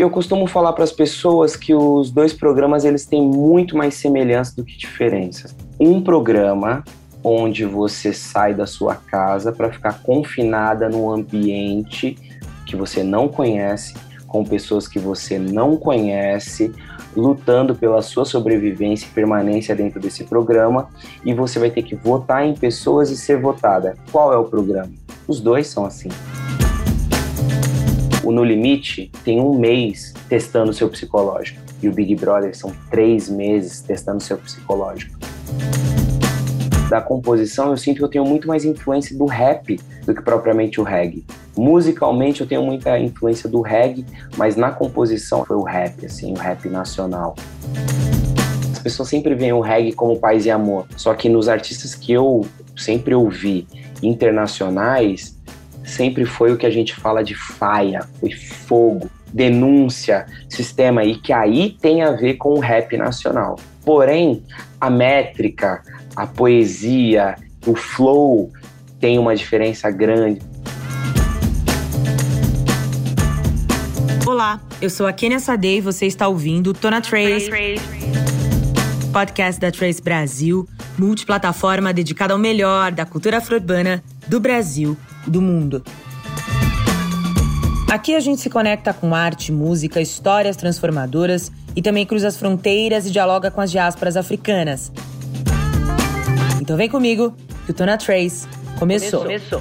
Eu costumo falar para as pessoas que os dois programas eles têm muito mais semelhança do que diferenças. Um programa onde você sai da sua casa para ficar confinada num ambiente que você não conhece, com pessoas que você não conhece, lutando pela sua sobrevivência e permanência dentro desse programa, e você vai ter que votar em pessoas e ser votada. Qual é o programa? Os dois são assim. O No Limite tem um mês testando seu psicológico. E o Big Brother são três meses testando seu psicológico. Da composição, eu sinto que eu tenho muito mais influência do rap do que propriamente o reggae. Musicalmente, eu tenho muita influência do reggae, mas na composição foi o rap, assim, o rap nacional. As pessoas sempre veem o reggae como paz e amor, só que nos artistas que eu sempre ouvi internacionais, sempre foi o que a gente fala de faia, foi fogo, denúncia, sistema, e que aí tem a ver com o rap nacional. Porém, a métrica, a poesia, o flow tem uma diferença grande. Olá, eu sou a Kenia Sadei e você está ouvindo Tona Trace, podcast da Trace Brasil, multiplataforma dedicada ao melhor da cultura afro-urbana do Brasil do mundo. Aqui a gente se conecta com arte, música, histórias transformadoras e também cruza as fronteiras e dialoga com as diásporas africanas. Então vem comigo que o Tona Trace começou. começou.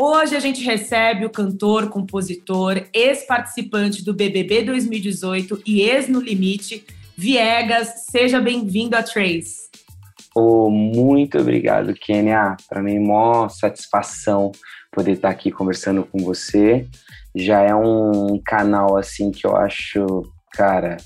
Hoje a gente recebe o cantor, compositor, ex-participante do BBB 2018 e ex no Limite, Viegas, seja bem-vindo a Trace. Oh, muito obrigado, Kenia. Para mim, maior satisfação poder estar aqui conversando com você. Já é um canal assim que eu acho, cara,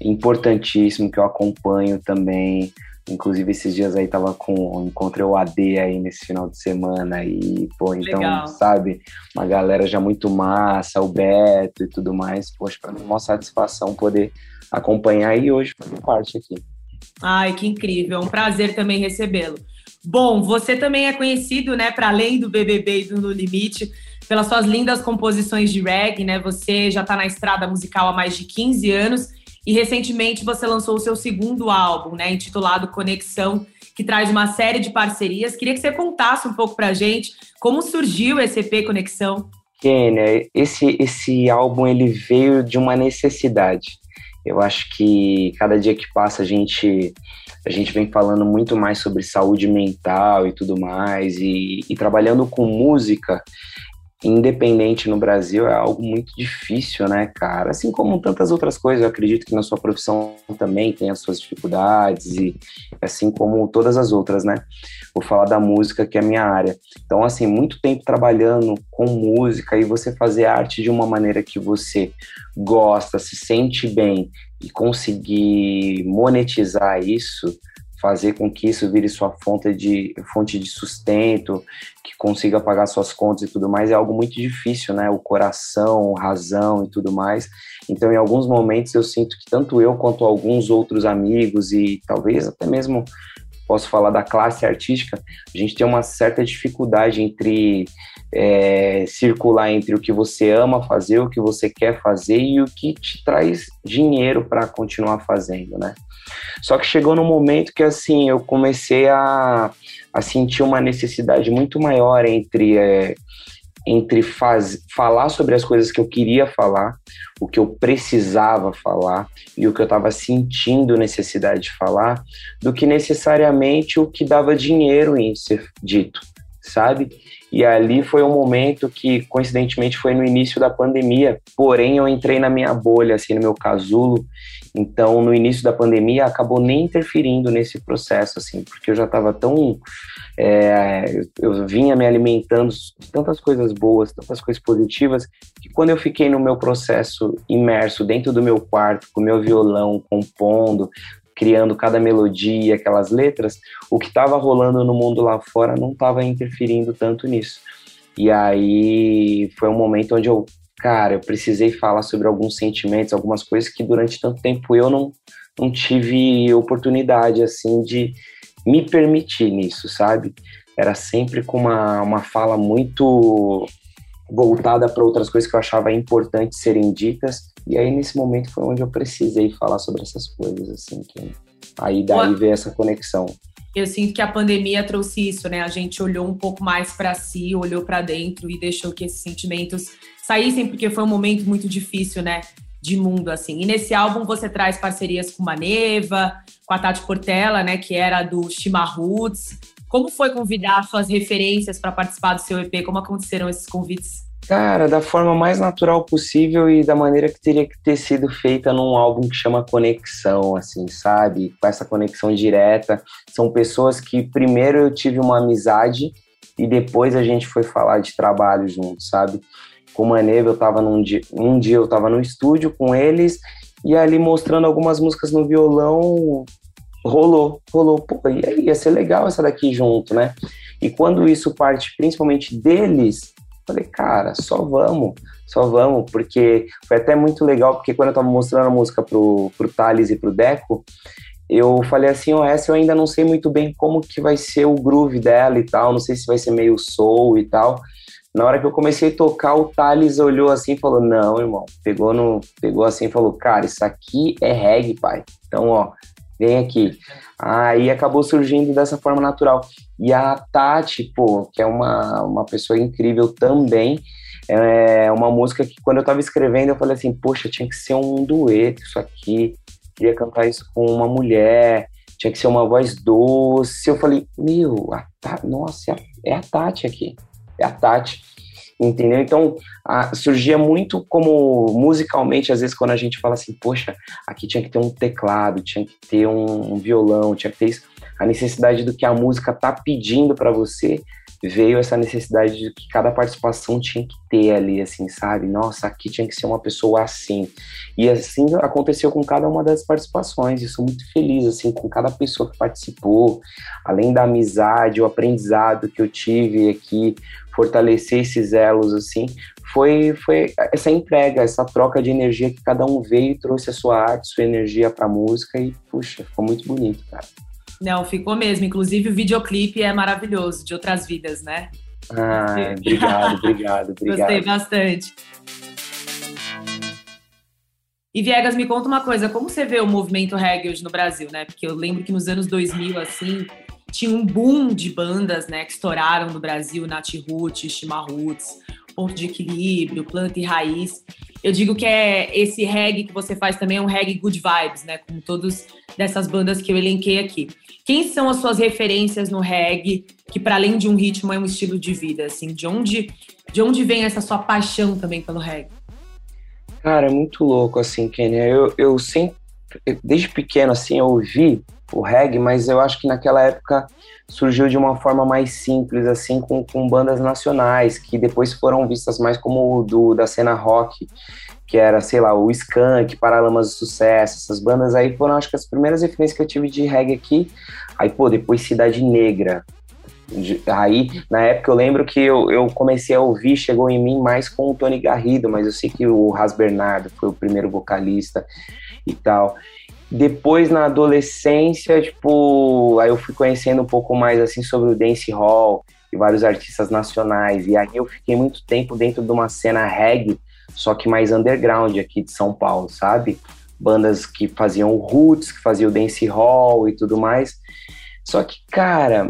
importantíssimo que eu acompanho também. Inclusive esses dias aí tava com encontrei o AD aí nesse final de semana e pô, então, Legal. sabe, uma galera já muito massa, o Beto e tudo mais. Poxa, para mim é uma satisfação poder acompanhar e hoje fazer parte aqui. Ai, que incrível. É um prazer também recebê-lo. Bom, você também é conhecido, né, para além do BBB e do No Limite, pelas suas lindas composições de reggae, né? Você já está na estrada musical há mais de 15 anos e recentemente você lançou o seu segundo álbum, né, intitulado Conexão, que traz uma série de parcerias. Queria que você contasse um pouco pra gente como surgiu esse EP Conexão. Kênia, esse, esse álbum ele veio de uma necessidade. Eu acho que cada dia que passa a gente a gente vem falando muito mais sobre saúde mental e tudo mais e, e trabalhando com música independente no Brasil é algo muito difícil, né, cara? Assim como tantas outras coisas, eu acredito que na sua profissão também tem as suas dificuldades e assim como todas as outras, né? Vou falar da música, que é a minha área. Então, assim, muito tempo trabalhando com música e você fazer arte de uma maneira que você gosta, se sente bem e conseguir monetizar isso, fazer com que isso vire sua fonte de, fonte de sustento, que consiga pagar suas contas e tudo mais, é algo muito difícil, né? O coração, razão e tudo mais. Então, em alguns momentos, eu sinto que tanto eu quanto alguns outros amigos e talvez até mesmo posso falar da classe artística, a gente tem uma certa dificuldade entre é, circular entre o que você ama fazer, o que você quer fazer e o que te traz dinheiro para continuar fazendo, né? Só que chegou no momento que assim eu comecei a, a sentir uma necessidade muito maior entre é, entre faz, falar sobre as coisas que eu queria falar, o que eu precisava falar e o que eu estava sentindo necessidade de falar, do que necessariamente o que dava dinheiro em ser dito, sabe? E ali foi um momento que, coincidentemente, foi no início da pandemia. Porém, eu entrei na minha bolha, assim, no meu casulo. Então, no início da pandemia, acabou nem interferindo nesse processo, assim, porque eu já estava tão. É, eu vinha me alimentando de tantas coisas boas, tantas coisas positivas, que quando eu fiquei no meu processo imerso dentro do meu quarto, com meu violão, compondo, criando cada melodia, aquelas letras, o que estava rolando no mundo lá fora não estava interferindo tanto nisso. E aí foi um momento onde eu, cara, eu precisei falar sobre alguns sentimentos, algumas coisas que durante tanto tempo eu não, não tive oportunidade, assim, de me permitir nisso, sabe? era sempre com uma, uma fala muito voltada para outras coisas que eu achava importante serem ditas. E aí, nesse momento, foi onde eu precisei falar sobre essas coisas, assim, que aí daí veio essa conexão. Eu sinto que a pandemia trouxe isso, né? A gente olhou um pouco mais para si, olhou para dentro e deixou que esses sentimentos saíssem, porque foi um momento muito difícil, né? De mundo, assim. E nesse álbum você traz parcerias com Maneva, com a Tati Portela, né? Que era do Shima Roots. Como foi convidar suas referências para participar do seu EP? Como aconteceram esses convites? Cara, da forma mais natural possível e da maneira que teria que ter sido feita num álbum que chama Conexão, assim, sabe? Com essa conexão direta. São pessoas que primeiro eu tive uma amizade e depois a gente foi falar de trabalho junto, sabe? Com o Maneva eu tava num dia, um dia eu tava no estúdio com eles e ali mostrando algumas músicas no violão, rolou, rolou, pô, aí ia ser legal essa daqui junto, né? E quando isso parte principalmente deles, falei, cara, só vamos, só vamos, porque foi até muito legal, porque quando eu tava mostrando a música pro, pro Thales e pro Deco, eu falei assim, ó, oh, essa eu ainda não sei muito bem como que vai ser o groove dela e tal, não sei se vai ser meio soul e tal. Na hora que eu comecei a tocar, o Thales olhou assim e falou, não, irmão, pegou no, pegou assim e falou, cara, isso aqui é reggae, pai. Então, ó, vem aqui. Aí acabou surgindo dessa forma natural. E a Tati, pô, que é uma, uma pessoa incrível também, é uma música que quando eu tava escrevendo eu falei assim, poxa, tinha que ser um dueto isso aqui, queria cantar isso com uma mulher, tinha que ser uma voz doce. Eu falei, meu, a Tati, nossa, é a Tati aqui, é a Tati entendeu? Então, a, surgia muito como musicalmente, às vezes, quando a gente fala assim, poxa, aqui tinha que ter um teclado, tinha que ter um, um violão, tinha que ter isso. A necessidade do que a música tá pedindo para você veio essa necessidade de que cada participação tinha que ter ali, assim, sabe? Nossa, aqui tinha que ser uma pessoa assim. E assim aconteceu com cada uma das participações. E sou muito feliz, assim, com cada pessoa que participou. Além da amizade, o aprendizado que eu tive aqui, fortalecer esses elos, assim, foi, foi essa entrega, essa troca de energia que cada um veio e trouxe a sua arte, sua energia para a música e, puxa, ficou muito bonito, cara. Não, ficou mesmo. Inclusive o videoclipe é maravilhoso, de outras vidas, né? Ah, obrigado, obrigado, obrigado. Gostei bastante. E Viegas, me conta uma coisa, como você vê o movimento reggae hoje no Brasil, né? Porque eu lembro que nos anos 2000, assim, tinha um boom de bandas, né, que estouraram no Brasil, Nat Roots, Shima Roots, Ponto de Equilíbrio, Planta e Raiz. Eu digo que é esse reggae que você faz também é um reggae good vibes, né, como todas dessas bandas que eu elenquei aqui. Quem são as suas referências no reggae, que para além de um ritmo é um estilo de vida, assim, de onde de onde vem essa sua paixão também pelo reggae? Cara, é muito louco, assim, Kenia. Eu, eu sempre, desde pequeno, assim, eu ouvi o reggae, mas eu acho que naquela época surgiu de uma forma mais simples, assim, com, com bandas nacionais, que depois foram vistas mais como do, da cena rock, que era, sei lá, o Skank, Paralamas do Sucesso, essas bandas aí foram, acho que, as primeiras referências que eu tive de reggae aqui. Aí, pô, depois Cidade Negra. Aí, na época, eu lembro que eu, eu comecei a ouvir, chegou em mim mais com o Tony Garrido, mas eu sei que o Ras Bernardo foi o primeiro vocalista e tal. Depois, na adolescência, tipo, aí eu fui conhecendo um pouco mais, assim, sobre o dance hall e vários artistas nacionais. E aí eu fiquei muito tempo dentro de uma cena reggae, só que mais underground aqui de São Paulo, sabe? Bandas que faziam roots, que faziam dance hall e tudo mais. Só que, cara,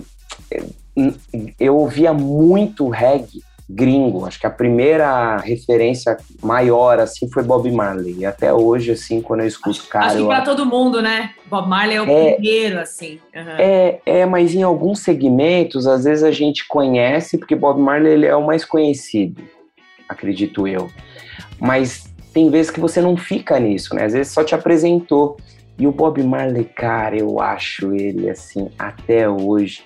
eu ouvia muito reggae gringo. Acho que a primeira referência maior, assim, foi Bob Marley. E até hoje, assim, quando eu escuto acho, cara... Acho que pra todo mundo, né? Bob Marley é o é, primeiro, assim. Uhum. É, é, mas em alguns segmentos, às vezes a gente conhece, porque Bob Marley ele é o mais conhecido, acredito eu. Mas tem vezes que você não fica nisso, né? Às vezes só te apresentou. E o Bob Marley, cara, eu acho ele, assim, até hoje,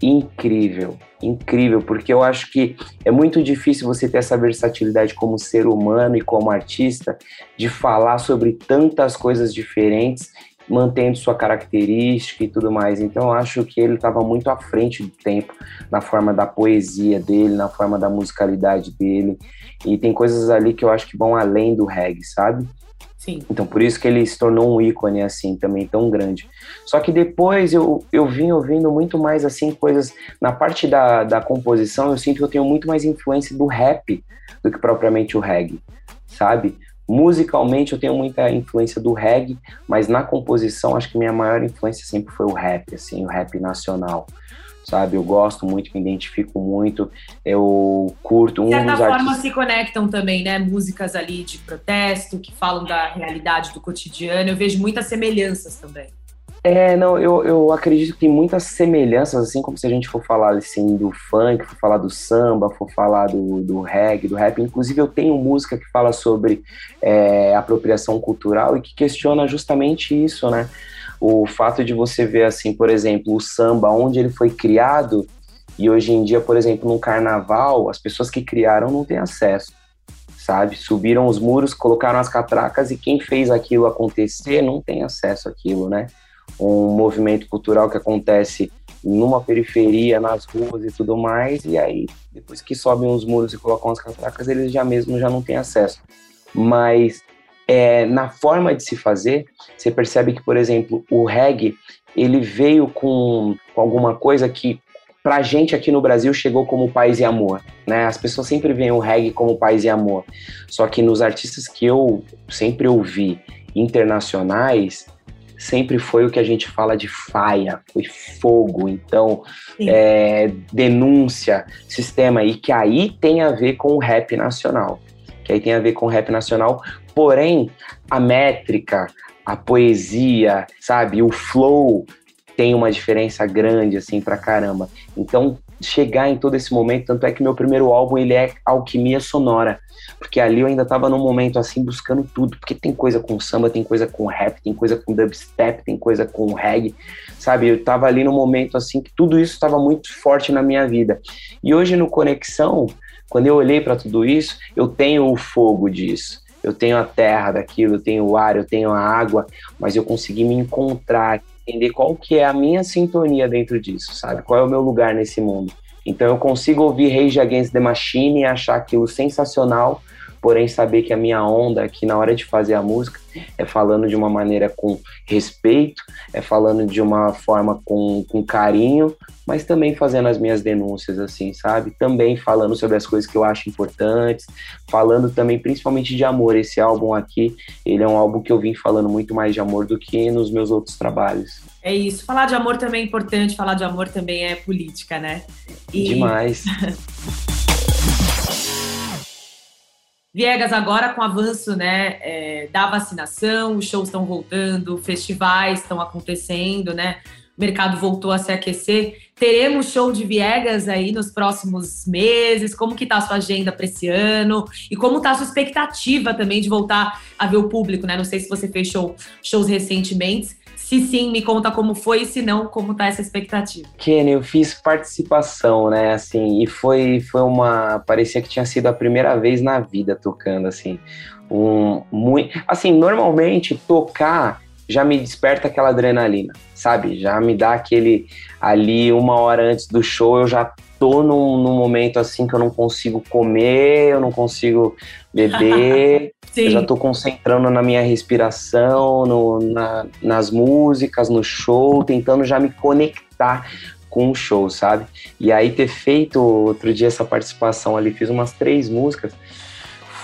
incrível, incrível, porque eu acho que é muito difícil você ter essa versatilidade como ser humano e como artista de falar sobre tantas coisas diferentes, mantendo sua característica e tudo mais. Então eu acho que ele estava muito à frente do tempo na forma da poesia dele, na forma da musicalidade dele, e tem coisas ali que eu acho que vão além do reggae, sabe? Sim. Então, por isso que ele se tornou um ícone, assim, também tão grande. Só que depois eu, eu vim ouvindo muito mais, assim, coisas... Na parte da, da composição, eu sinto que eu tenho muito mais influência do rap do que propriamente o reggae, sabe? Musicalmente, eu tenho muita influência do reggae, mas na composição, acho que minha maior influência sempre foi o rap, assim, o rap nacional sabe? Eu gosto muito, me identifico muito, eu curto. De certa forma artistas... se conectam também, né? Músicas ali de protesto, que falam da realidade do cotidiano. Eu vejo muitas semelhanças também. É, não, eu, eu acredito que tem muitas semelhanças, assim como se a gente for falar assim do funk, for falar do samba, for falar do, do reggae, do rap. Inclusive, eu tenho música que fala sobre é, apropriação cultural e que questiona justamente isso, né? O fato de você ver assim, por exemplo, o samba onde ele foi criado e hoje em dia, por exemplo, no carnaval, as pessoas que criaram não têm acesso, sabe? Subiram os muros, colocaram as catracas e quem fez aquilo acontecer não tem acesso àquilo, né? Um movimento cultural que acontece numa periferia, nas ruas e tudo mais, e aí depois que sobem os muros e colocam as catracas, eles já mesmo já não têm acesso. Mas é, na forma de se fazer, você percebe que, por exemplo, o reggae ele veio com, com alguma coisa que pra gente aqui no Brasil chegou como paz e amor, né? As pessoas sempre veem o reggae como paz e amor. Só que nos artistas que eu sempre ouvi internacionais, sempre foi o que a gente fala de faia, foi fogo, então é, denúncia, sistema, e que aí tem a ver com o rap nacional que aí tem a ver com rap nacional, porém a métrica, a poesia, sabe, o flow tem uma diferença grande assim pra caramba. Então, chegar em todo esse momento, tanto é que meu primeiro álbum ele é alquimia sonora, porque ali eu ainda tava num momento assim buscando tudo, porque tem coisa com samba, tem coisa com rap, tem coisa com dubstep, tem coisa com reggae, sabe? Eu tava ali num momento assim que tudo isso estava muito forte na minha vida. E hoje no Conexão, quando eu olhei para tudo isso, eu tenho o fogo disso, eu tenho a terra daquilo, eu tenho o ar, eu tenho a água, mas eu consegui me encontrar, entender qual que é a minha sintonia dentro disso, sabe? Qual é o meu lugar nesse mundo. Então eu consigo ouvir Rage Against the Machine e achar aquilo sensacional, porém saber que a minha onda aqui na hora de fazer a música é falando de uma maneira com respeito, é falando de uma forma com, com carinho, mas também fazendo as minhas denúncias, assim, sabe? Também falando sobre as coisas que eu acho importantes, falando também principalmente de amor. Esse álbum aqui, ele é um álbum que eu vim falando muito mais de amor do que nos meus outros trabalhos. É isso. Falar de amor também é importante, falar de amor também é política, né? E... Demais. Viegas, agora com o avanço né, é, da vacinação, os shows estão voltando, festivais estão acontecendo, né? O mercado voltou a se aquecer. Teremos show de Viegas aí nos próximos meses? Como que tá a sua agenda para esse ano? E como tá a sua expectativa também de voltar a ver o público, né? Não sei se você fechou shows recentemente, se sim, me conta como foi, se não, como tá essa expectativa. Kenny, eu fiz participação, né, assim, e foi, foi uma... parecia que tinha sido a primeira vez na vida tocando, assim. Um, muito, assim, normalmente tocar já me desperta aquela adrenalina, sabe? Já me dá aquele ali uma hora antes do show, eu já tô num, num momento assim que eu não consigo comer, eu não consigo beber, eu já tô concentrando na minha respiração, no, na, nas músicas, no show, tentando já me conectar com o show, sabe? E aí ter feito outro dia essa participação ali, fiz umas três músicas,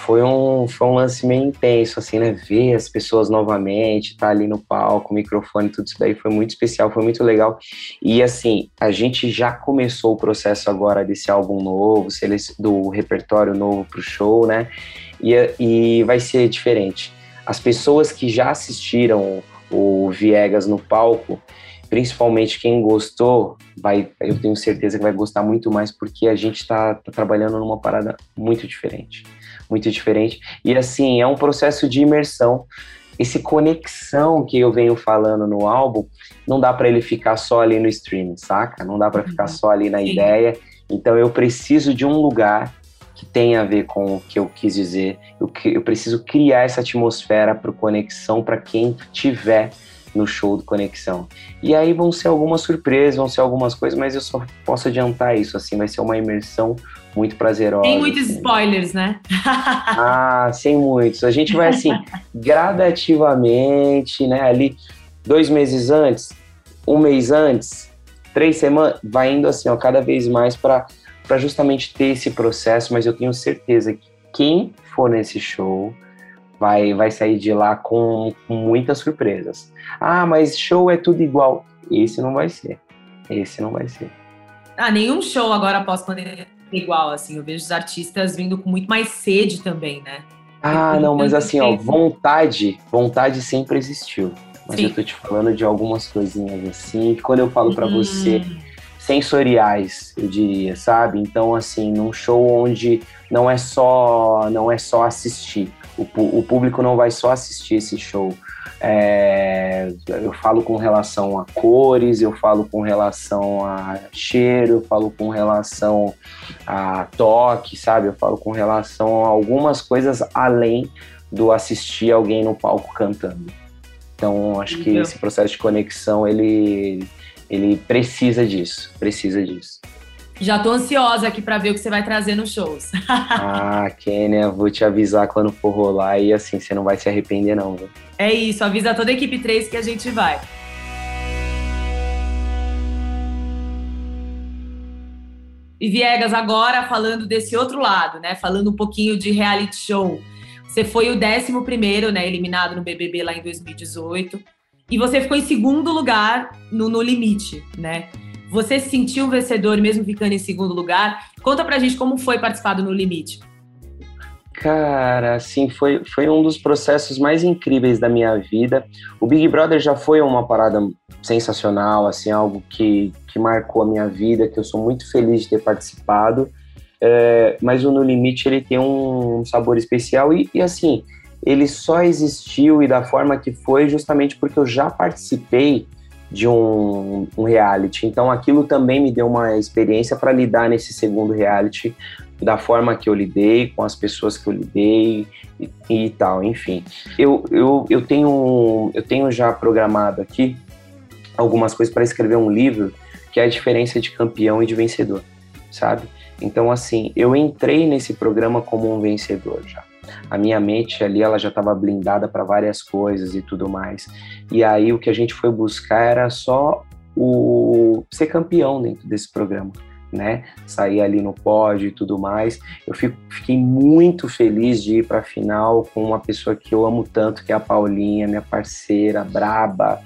foi um, foi um lance meio intenso, assim, né? Ver as pessoas novamente, estar tá ali no palco, microfone, tudo isso daí foi muito especial, foi muito legal. E assim, a gente já começou o processo agora desse álbum novo, do repertório novo pro show, né? E, e vai ser diferente. As pessoas que já assistiram o Viegas no palco, principalmente quem gostou, vai, eu tenho certeza que vai gostar muito mais porque a gente está tá trabalhando numa parada muito diferente muito diferente. E assim, é um processo de imersão. Esse conexão que eu venho falando no álbum, não dá para ele ficar só ali no streaming, saca? Não dá para uhum. ficar só ali na ideia. Então eu preciso de um lugar que tenha a ver com o que eu quis dizer. Eu, eu preciso criar essa atmosfera para conexão para quem tiver no show do Conexão. E aí vão ser algumas surpresas, vão ser algumas coisas, mas eu só posso adiantar isso, assim, vai ser uma imersão muito prazerosa. Sem muitos assim. spoilers, né? ah, sem muitos. A gente vai, assim, gradativamente, né, ali, dois meses antes, um mês antes, três semanas, vai indo assim, ó, cada vez mais para justamente ter esse processo, mas eu tenho certeza que quem for nesse show vai, vai sair de lá com, com muitas surpresas. Ah, mas show é tudo igual. Esse não vai ser. Esse não vai ser. Ah, nenhum show agora após pandemia igual, assim. Eu vejo os artistas vindo com muito mais sede também, né? Ah, não, mas assim, ó, vontade, vontade sempre existiu. Mas Sim. eu tô te falando de algumas coisinhas assim, que quando eu falo para você, hum. sensoriais, eu diria, sabe? Então, assim, num show onde não é só, não é só assistir, o, o público não vai só assistir esse show. É, eu falo com relação a cores, eu falo com relação a cheiro, eu falo com relação a toque, sabe? Eu falo com relação a algumas coisas além do assistir alguém no palco cantando. Então, acho que esse processo de conexão, ele, ele precisa disso, precisa disso. Já tô ansiosa aqui para ver o que você vai trazer nos shows. ah, Kênia, vou te avisar quando for rolar e assim, você não vai se arrepender não. Viu? É isso, avisa toda a equipe 3 que a gente vai. E Viegas, agora falando desse outro lado, né? Falando um pouquinho de reality show. Você foi o 11 né, eliminado no BBB lá em 2018. E você ficou em segundo lugar no No Limite, né? Você se sentiu vencedor mesmo ficando em segundo lugar? Conta pra gente como foi participar do No Limite. Cara, assim, foi, foi um dos processos mais incríveis da minha vida. O Big Brother já foi uma parada sensacional, assim, algo que, que marcou a minha vida, que eu sou muito feliz de ter participado. É, mas o No Limite ele tem um sabor especial e, e, assim, ele só existiu e da forma que foi justamente porque eu já participei de um, um reality. Então aquilo também me deu uma experiência para lidar nesse segundo reality da forma que eu lidei, com as pessoas que eu lidei e, e tal, enfim. Eu, eu, eu, tenho, eu tenho já programado aqui algumas coisas para escrever um livro que é a diferença de campeão e de vencedor, sabe? Então, assim, eu entrei nesse programa como um vencedor já. A minha mente ali, ela já estava blindada para várias coisas e tudo mais. E aí o que a gente foi buscar era só o ser campeão dentro desse programa. Né, sair ali no pódio e tudo mais. Eu fico, fiquei muito feliz de ir para a final com uma pessoa que eu amo tanto, que é a Paulinha, minha parceira, braba,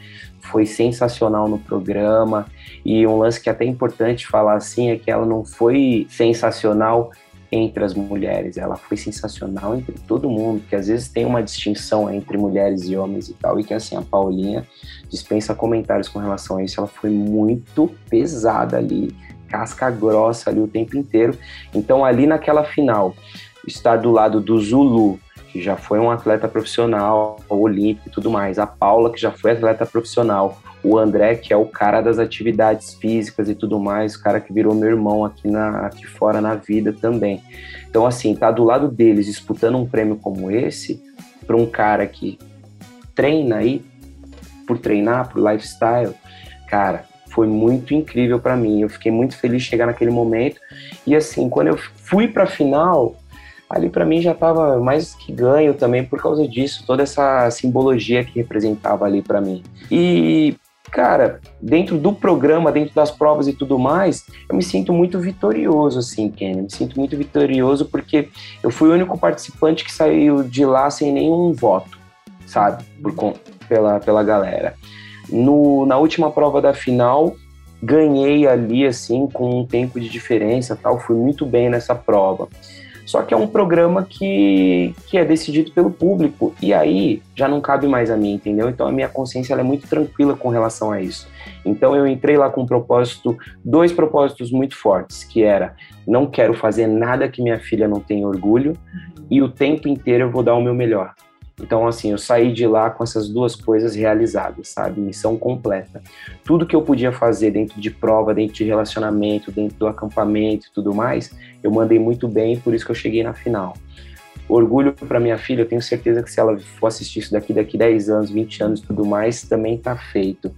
foi sensacional no programa. E um lance que é até importante falar assim é que ela não foi sensacional entre as mulheres, ela foi sensacional entre todo mundo, que às vezes tem uma distinção entre mulheres e homens e tal, e que assim, a Paulinha dispensa comentários com relação a isso, ela foi muito pesada ali, casca grossa ali o tempo inteiro. Então ali naquela final, estar do lado do Zulu, que já foi um atleta profissional, olímpico e tudo mais, a Paula, que já foi atleta profissional, o André, que é o cara das atividades físicas e tudo mais, o cara que virou meu irmão aqui, na, aqui fora na vida também. Então, assim, tá do lado deles disputando um prêmio como esse, para um cara que treina aí, por treinar, por lifestyle, cara, foi muito incrível para mim. Eu fiquei muito feliz de chegar naquele momento. E assim, quando eu fui para a final, ali para mim já estava mais que ganho também por causa disso, toda essa simbologia que representava ali para mim. E cara, dentro do programa, dentro das provas e tudo mais, eu me sinto muito vitorioso, assim, Kenny. Me sinto muito vitorioso porque eu fui o único participante que saiu de lá sem nenhum voto, sabe? Por, pela, pela galera. No, na última prova da final, ganhei ali, assim, com um tempo de diferença tal. Fui muito bem nessa prova. Só que é um programa que, que é decidido pelo público. E aí já não cabe mais a mim, entendeu? Então a minha consciência é muito tranquila com relação a isso. Então eu entrei lá com um propósito, dois propósitos muito fortes, que era não quero fazer nada que minha filha não tenha orgulho e o tempo inteiro eu vou dar o meu melhor. Então, assim, eu saí de lá com essas duas coisas realizadas, sabe? Missão completa. Tudo que eu podia fazer dentro de prova, dentro de relacionamento, dentro do acampamento e tudo mais, eu mandei muito bem, por isso que eu cheguei na final. orgulho para minha filha, eu tenho certeza que se ela for assistir isso daqui, daqui 10 anos, 20 anos e tudo mais, também está feito.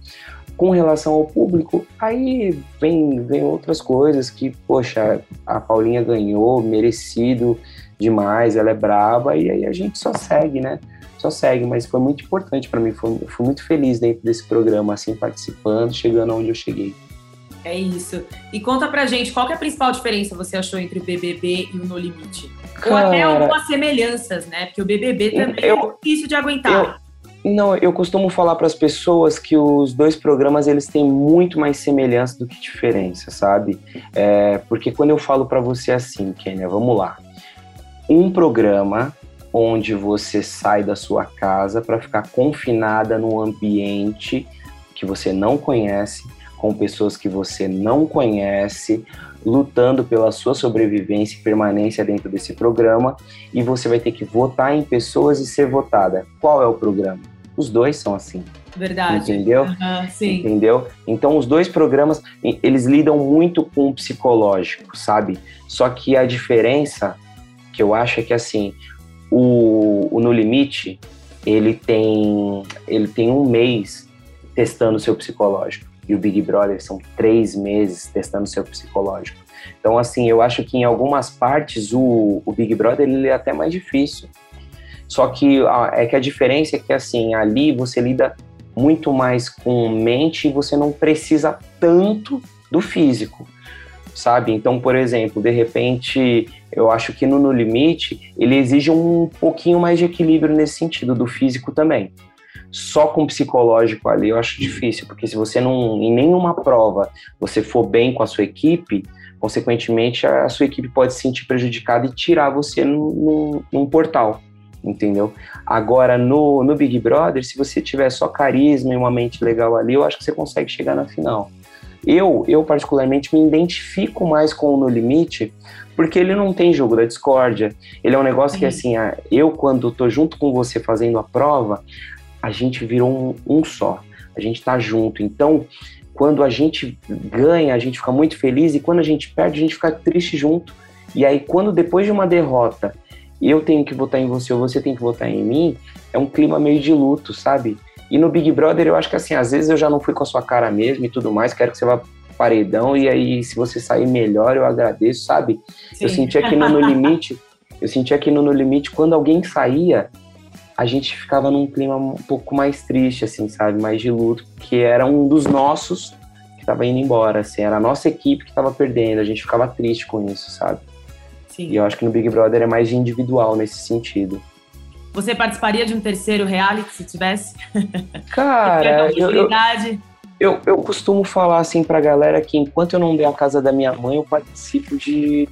Com relação ao público, aí vem, vem outras coisas que, poxa, a Paulinha ganhou, merecido demais, ela é braba, e aí a gente só segue, né? Só segue, mas foi muito importante para mim, fui, fui muito feliz dentro desse programa, assim, participando, chegando onde eu cheguei. É isso. E conta pra gente, qual é a principal diferença você achou entre o BBB e o No Limite? Cara, Ou até algumas semelhanças, né? Porque o BBB também eu, é difícil de aguentar. Não, eu costumo falar para as pessoas que os dois programas eles têm muito mais semelhança do que diferença, sabe? É, porque quando eu falo para você assim, Kênia, vamos lá. Um programa onde você sai da sua casa para ficar confinada num ambiente que você não conhece, com pessoas que você não conhece, lutando pela sua sobrevivência e permanência dentro desse programa, e você vai ter que votar em pessoas e ser votada. Qual é o programa? Os dois são assim. Verdade. Entendeu? Uhum. Entendeu? Então, os dois programas, eles lidam muito com o psicológico, sabe? Só que a diferença que eu acho é que, assim, o, o No Limite, ele tem, ele tem um mês testando o seu psicológico e o Big Brother são três meses testando seu psicológico. Então, assim, eu acho que em algumas partes o, o Big Brother ele é até mais difícil. Só que a, é que a diferença é que, assim, ali você lida muito mais com mente e você não precisa tanto do físico, sabe? Então, por exemplo, de repente, eu acho que no No Limite ele exige um pouquinho mais de equilíbrio nesse sentido, do físico também só com psicológico ali eu acho difícil, porque se você não, em nenhuma prova, você for bem com a sua equipe, consequentemente a sua equipe pode se sentir prejudicada e tirar você num, num portal, entendeu? Agora, no, no Big Brother, se você tiver só carisma e uma mente legal ali, eu acho que você consegue chegar na final. Eu, eu particularmente, me identifico mais com o No Limite, porque ele não tem jogo da discórdia. Ele é um negócio que, assim, eu, quando tô junto com você fazendo a prova, a gente virou um, um só. A gente está junto. Então, quando a gente ganha, a gente fica muito feliz e quando a gente perde, a gente fica triste junto. E aí, quando depois de uma derrota, eu tenho que votar em você ou você tem que votar em mim, é um clima meio de luto, sabe? E no Big Brother, eu acho que assim, às vezes eu já não fui com a sua cara mesmo e tudo mais, quero que você vá paredão e aí se você sair melhor, eu agradeço, sabe? Sim. Eu senti aqui no, no Limite, eu senti aqui no No Limite, quando alguém saía, a gente ficava num clima um pouco mais triste, assim, sabe? Mais de luto, que era um dos nossos que estava indo embora, assim, era a nossa equipe que estava perdendo, a gente ficava triste com isso, sabe? Sim. E eu acho que no Big Brother é mais individual nesse sentido. Você participaria de um terceiro reality se tivesse? Cara, eu, eu, eu, eu costumo falar assim pra galera que enquanto eu não der a casa da minha mãe, eu participo de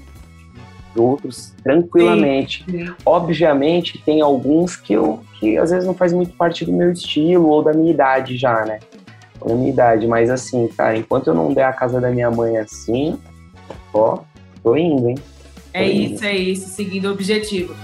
outros tranquilamente. Sim, sim. Obviamente, tem alguns que eu que às vezes não faz muito parte do meu estilo ou da minha idade já, né? da minha idade, mas assim, cara, enquanto eu não der a casa da minha mãe assim, ó, tô indo, hein? É isso, é isso, seguindo o objetivo.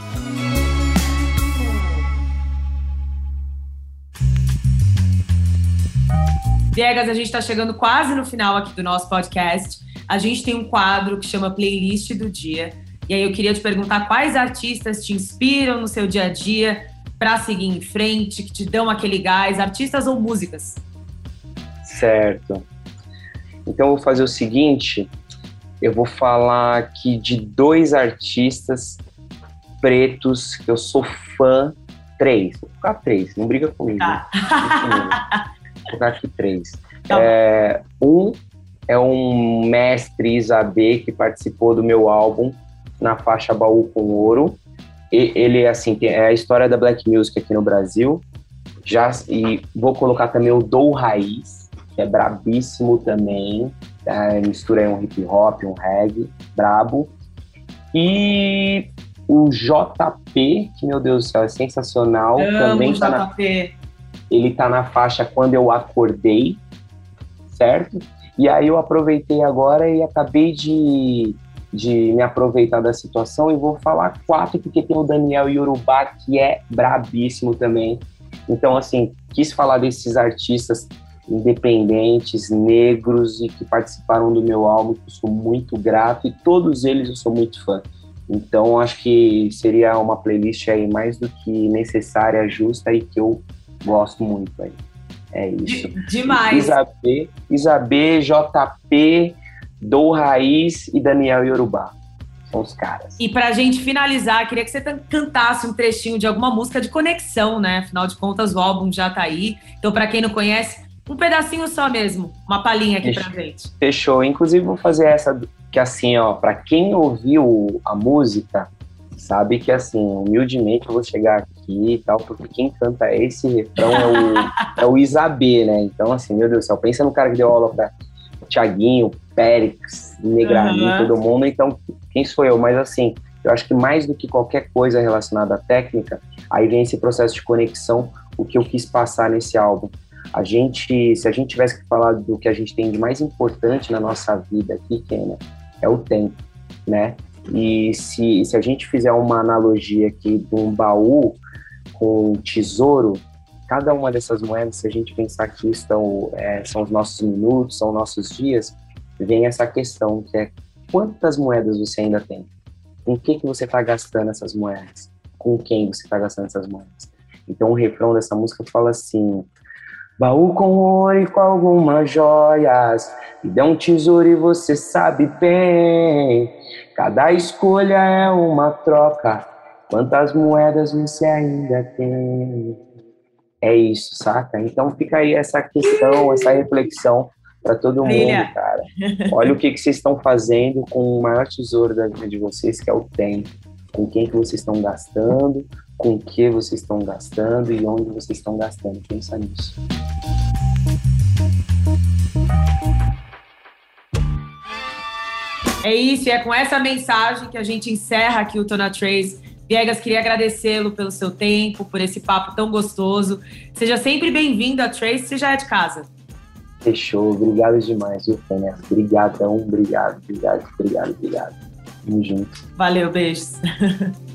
Viegas, a gente está chegando quase no final aqui do nosso podcast. A gente tem um quadro que chama Playlist do Dia. E aí eu queria te perguntar quais artistas te inspiram no seu dia a dia para seguir em frente, que te dão aquele gás, artistas ou músicas? Certo. Então eu vou fazer o seguinte, eu vou falar aqui de dois artistas pretos que eu sou fã, três, vou colocar três, não briga comigo. Tá. Vou colocar aqui três. Tá é, um é um mestre Isabê que participou do meu álbum na faixa Baú com Ouro. E, ele, assim, é a história da Black Music aqui no Brasil. Já, e vou colocar também o Dou Raiz, que é brabíssimo também. É, mistura um hip hop, um reggae, brabo. E o JP, que meu Deus do céu, é sensacional. Amo também tá na, ele tá na faixa Quando Eu Acordei, certo? E aí eu aproveitei agora e acabei de de me aproveitar da situação e vou falar quatro, porque tem o Daniel Yorubá, que é brabíssimo também. Então, assim, quis falar desses artistas independentes, negros e que participaram do meu álbum, que eu sou muito grato, e todos eles eu sou muito fã. Então, acho que seria uma playlist aí mais do que necessária, justa e que eu gosto muito aí. É isso. Demais. Isabê, Isabê, JP, Do Raiz e Daniel Yorubá. São os caras. E pra gente finalizar, queria que você cantasse um trechinho de alguma música de conexão, né? Afinal de contas, o álbum já tá aí. Então, para quem não conhece, um pedacinho só mesmo, uma palhinha aqui Fechou. pra gente. Fechou. Inclusive, vou fazer essa que assim, ó, para quem ouviu a música, sabe que assim, humildemente eu vou chegar aqui e tal, porque quem canta esse refrão é o, é o Isabê, né? Então, assim, meu Deus do céu, pensa no cara que deu aula pra Tiaguinho, Périx, Negralinho, uhum. todo mundo, então quem sou eu? Mas assim, eu acho que mais do que qualquer coisa relacionada à técnica, aí vem esse processo de conexão, o que eu quis passar nesse álbum. A gente, se a gente tivesse que falar do que a gente tem de mais importante na nossa vida aqui, Kenia, é o tempo, né? E se, se a gente fizer uma analogia aqui de um baú com um tesouro, cada uma dessas moedas, se a gente pensar que estão, é, são os nossos minutos, são nossos dias, vem essa questão que é quantas moedas você ainda tem? Com que, que você está gastando essas moedas? Com quem você está gastando essas moedas? Então o refrão dessa música fala assim: Baú com ouro e com algumas joias, me dá um tesouro e você sabe bem. Cada escolha é uma troca, quantas moedas você ainda tem? É isso, saca? Então fica aí essa questão, essa reflexão para todo mundo, cara. Olha o que, que vocês estão fazendo com o maior tesouro da vida de vocês, que é o tempo. Com quem que vocês estão gastando, com o que vocês estão gastando e onde vocês estão gastando. Pensa nisso. É isso, e é com essa mensagem que a gente encerra aqui o Tona Trace. Viegas, queria agradecê-lo pelo seu tempo, por esse papo tão gostoso. Seja sempre bem-vindo a Trace, você já é de casa. Fechou, obrigado demais, viu, Fênia? Obrigadão, obrigado, obrigado, obrigado, obrigado. Tamo junto. Valeu, beijos.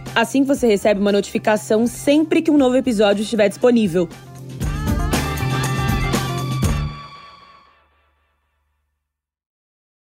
Assim você recebe uma notificação sempre que um novo episódio estiver disponível.